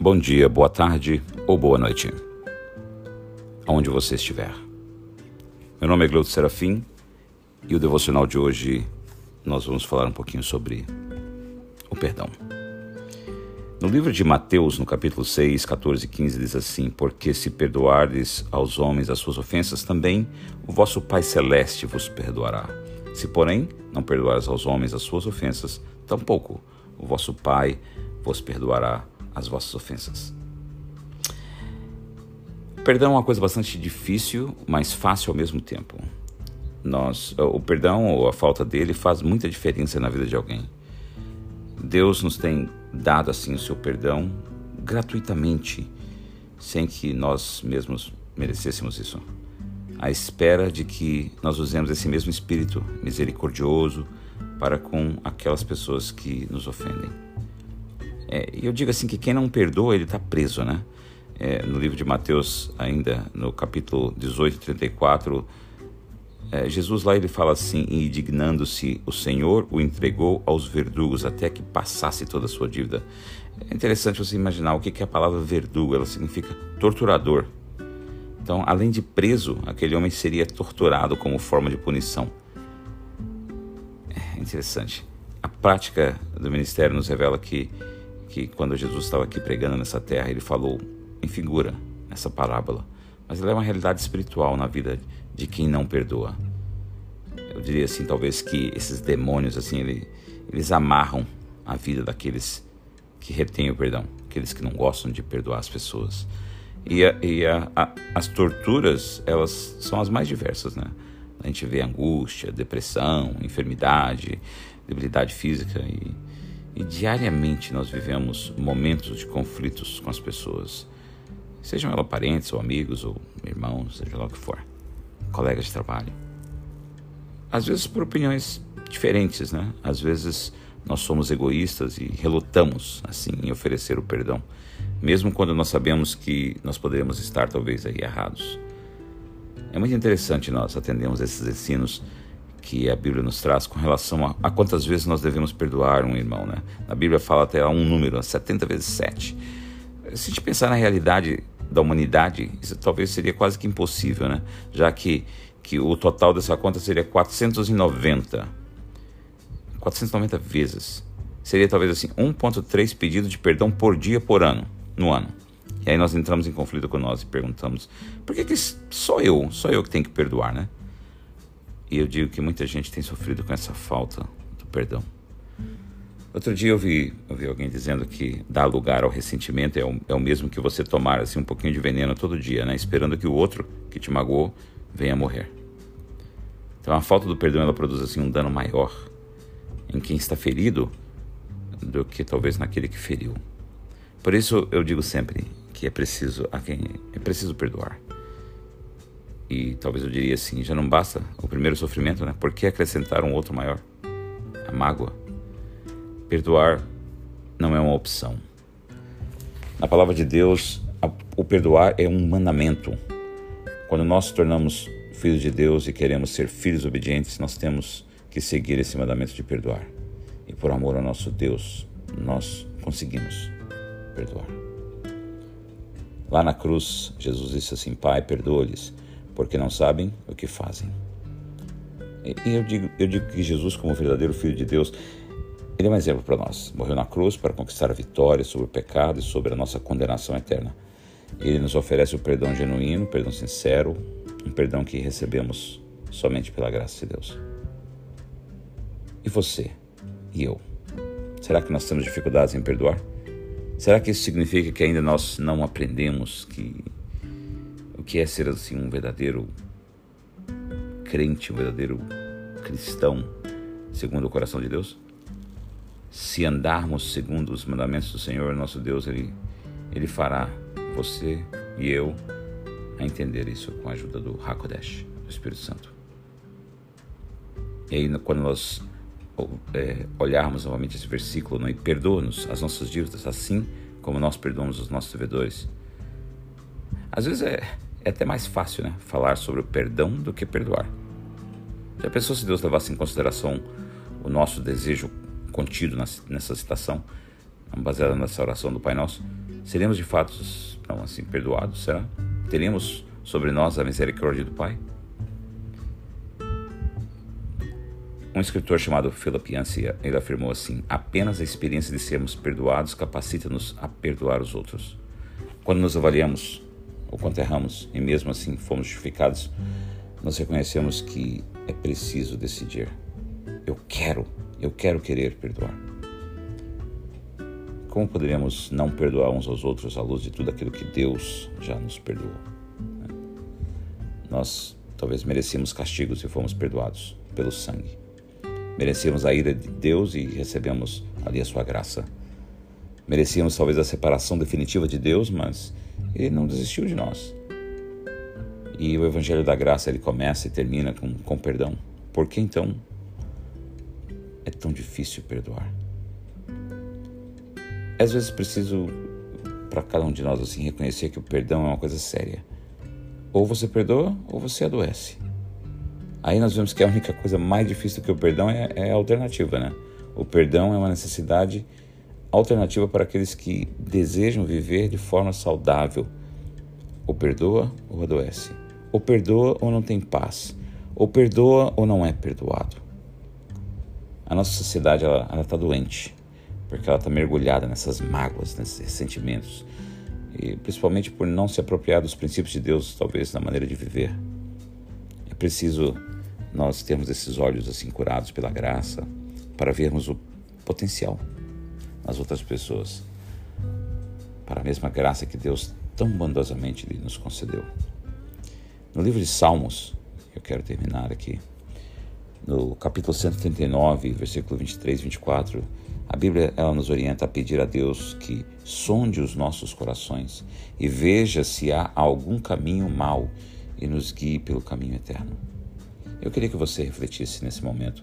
bom dia, boa tarde ou boa noite, aonde você estiver. Meu nome é Gleuto Serafim e o devocional de hoje nós vamos falar um pouquinho sobre o perdão. No livro de Mateus, no capítulo 6, 14 e 15, diz assim: Porque se perdoardes aos homens as suas ofensas, também o vosso Pai Celeste vos perdoará. Se, porém, não perdoares aos homens as suas ofensas, tampouco o vosso Pai vos perdoará as vossas ofensas. Perdão é uma coisa bastante difícil, mas fácil ao mesmo tempo. Nós, o perdão ou a falta dele faz muita diferença na vida de alguém. Deus nos tem dado assim o seu perdão gratuitamente, sem que nós mesmos merecêssemos isso. À espera de que nós usemos esse mesmo espírito misericordioso para com aquelas pessoas que nos ofendem. É, eu digo assim que quem não perdoa, ele está preso, né? É, no livro de Mateus, ainda no capítulo 18, 34, é, Jesus lá ele fala assim: indignando-se, o Senhor o entregou aos verdugos até que passasse toda a sua dívida. É interessante você imaginar o que, que é a palavra verdugo, ela significa torturador. Então, além de preso, aquele homem seria torturado como forma de punição. É interessante. A prática do ministério nos revela que que quando Jesus estava aqui pregando nessa terra, ele falou em figura essa parábola, mas ela é uma realidade espiritual na vida de quem não perdoa. Eu diria assim, talvez que esses demônios assim, ele, eles amarram a vida daqueles que retêm o perdão, aqueles que não gostam de perdoar as pessoas. E, a, e a, a, as torturas, elas são as mais diversas, né? A gente vê angústia, depressão, enfermidade, debilidade física e e diariamente nós vivemos momentos de conflitos com as pessoas, sejam elas parentes ou amigos ou irmãos, seja lá o que for, colegas de trabalho. Às vezes por opiniões diferentes, né? Às vezes nós somos egoístas e relutamos assim em oferecer o perdão, mesmo quando nós sabemos que nós poderíamos estar talvez aí errados. É muito interessante nós atendemos esses ensinos que a Bíblia nos traz com relação a, a, quantas vezes nós devemos perdoar um irmão. Né? A Bíblia fala até um número, 70 vezes 7. Se a gente pensar na realidade da humanidade, isso talvez seria quase que impossível, né? já que, que o total dessa conta seria 490. 490 vezes. Seria talvez assim 1,3 pedidos de perdão por dia por ano, no ano. E aí nós entramos em conflito com nós e perguntamos: por que, que só eu, só eu que tenho que perdoar, né? E eu digo que muita gente tem sofrido com essa falta do perdão. Outro dia eu vi, eu vi alguém dizendo que dar lugar ao ressentimento é o, é o mesmo que você tomar assim, um pouquinho de veneno todo dia, né? esperando que o outro que te magoou venha morrer. Então a falta do perdão ela produz assim, um dano maior em quem está ferido do que talvez naquele que feriu. Por isso eu digo sempre que é preciso a quem é preciso perdoar. E talvez eu diria assim: já não basta o primeiro sofrimento, né? Por que acrescentar um outro maior? A mágoa. Perdoar não é uma opção. Na palavra de Deus, o perdoar é um mandamento. Quando nós nos tornamos filhos de Deus e queremos ser filhos obedientes, nós temos que seguir esse mandamento de perdoar. E por amor ao nosso Deus, nós conseguimos perdoar. Lá na cruz, Jesus disse assim: Pai, perdoa-lhes porque não sabem o que fazem. E eu digo, eu digo que Jesus, como verdadeiro Filho de Deus, ele é um exemplo para nós. Morreu na cruz para conquistar a vitória sobre o pecado e sobre a nossa condenação eterna. Ele nos oferece o perdão genuíno, o perdão sincero, um perdão que recebemos somente pela graça de Deus. E você? E eu? Será que nós temos dificuldades em perdoar? Será que isso significa que ainda nós não aprendemos que que é ser assim um verdadeiro crente, um verdadeiro cristão, segundo o coração de Deus? Se andarmos segundo os mandamentos do Senhor, nosso Deus, ele ele fará você e eu a entender isso com a ajuda do Hakodesh, do Espírito Santo. E aí, quando nós é, olharmos novamente esse versículo, né, perdoa-nos as nossas dívidas, assim como nós perdoamos os nossos devedores. Às vezes é, é até mais fácil né, falar sobre o perdão do que perdoar. Já pensou se Deus levasse em consideração o nosso desejo contido nessa citação, baseada nessa oração do Pai Nosso? Seremos de fato não, assim, perdoados? Será? Teremos sobre nós a misericórdia do Pai? Um escritor chamado Philip Yancey, ele afirmou assim: apenas a experiência de sermos perdoados capacita-nos a perdoar os outros. Quando nos avaliamos ou quando erramos e mesmo assim fomos justificados, nós reconhecemos que é preciso decidir. Eu quero, eu quero querer perdoar. Como poderíamos não perdoar uns aos outros à luz de tudo aquilo que Deus já nos perdoou? Nós talvez merecíamos castigo se fomos perdoados pelo sangue. Merecíamos a ira de Deus e recebemos ali a sua graça. Merecíamos talvez a separação definitiva de Deus, mas ele não desistiu de nós. E o evangelho da graça ele começa e termina com, com perdão. Por que então é tão difícil perdoar? Às vezes preciso para cada um de nós assim reconhecer que o perdão é uma coisa séria. Ou você perdoa ou você adoece. Aí nós vemos que a única coisa mais difícil do que o perdão é, é a alternativa, né? O perdão é uma necessidade alternativa para aqueles que desejam viver de forma saudável. Ou perdoa ou adoece. Ou perdoa ou não tem paz. Ou perdoa ou não é perdoado. A nossa sociedade ela está doente porque ela está mergulhada nessas mágoas, nesses ressentimentos e principalmente por não se apropriar dos princípios de Deus, talvez na maneira de viver. É preciso nós temos esses olhos assim curados pela graça para vermos o potencial nas outras pessoas, para a mesma graça que Deus tão bondosamente nos concedeu. No livro de Salmos, eu quero terminar aqui, no capítulo 139, versículo 23 e 24, a Bíblia ela nos orienta a pedir a Deus que sonde os nossos corações e veja se há algum caminho mau e nos guie pelo caminho eterno. Eu queria que você refletisse nesse momento.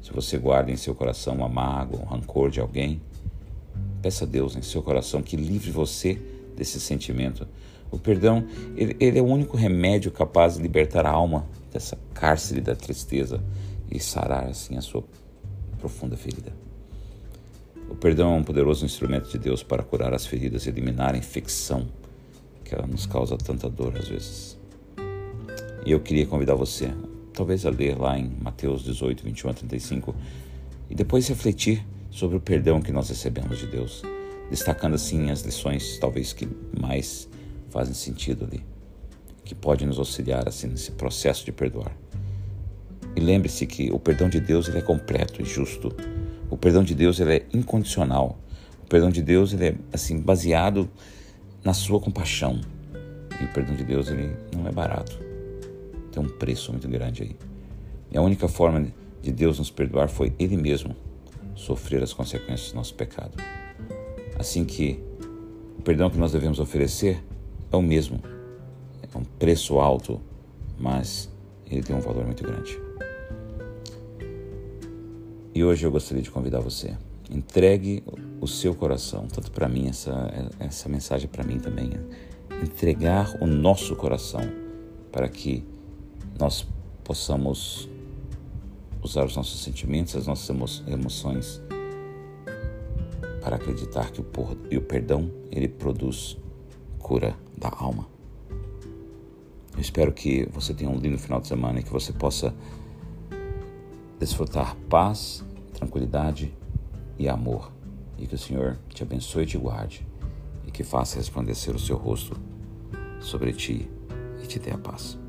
Se você guarda em seu coração uma mágoa, um rancor de alguém, peça a Deus em seu coração que livre você desse sentimento. O perdão, ele, ele é o único remédio capaz de libertar a alma dessa cárcere da tristeza e sarar assim a sua profunda ferida. O perdão é um poderoso instrumento de Deus para curar as feridas e eliminar a infecção que ela nos causa tanta dor às vezes. E eu queria convidar você talvez a ler lá em Mateus 18, 21 a 35, e depois refletir sobre o perdão que nós recebemos de Deus, destacando assim as lições talvez que mais fazem sentido ali, que podem nos auxiliar assim nesse processo de perdoar. E lembre-se que o perdão de Deus ele é completo e justo. O perdão de Deus ele é incondicional. O perdão de Deus ele é assim baseado na sua compaixão. E o perdão de Deus ele não é barato tem um preço muito grande aí. E a única forma de Deus nos perdoar foi Ele mesmo sofrer as consequências do nosso pecado. Assim que o perdão que nós devemos oferecer é o mesmo. É um preço alto, mas ele tem um valor muito grande. E hoje eu gostaria de convidar você. Entregue o seu coração, tanto para mim, essa, essa mensagem para mim também. É entregar o nosso coração para que nós possamos usar os nossos sentimentos, as nossas emo emoções para acreditar que o perdão ele produz cura da alma. Eu espero que você tenha um lindo final de semana e que você possa desfrutar paz, tranquilidade e amor. E que o Senhor te abençoe e te guarde e que faça resplandecer o seu rosto sobre ti e te dê a paz.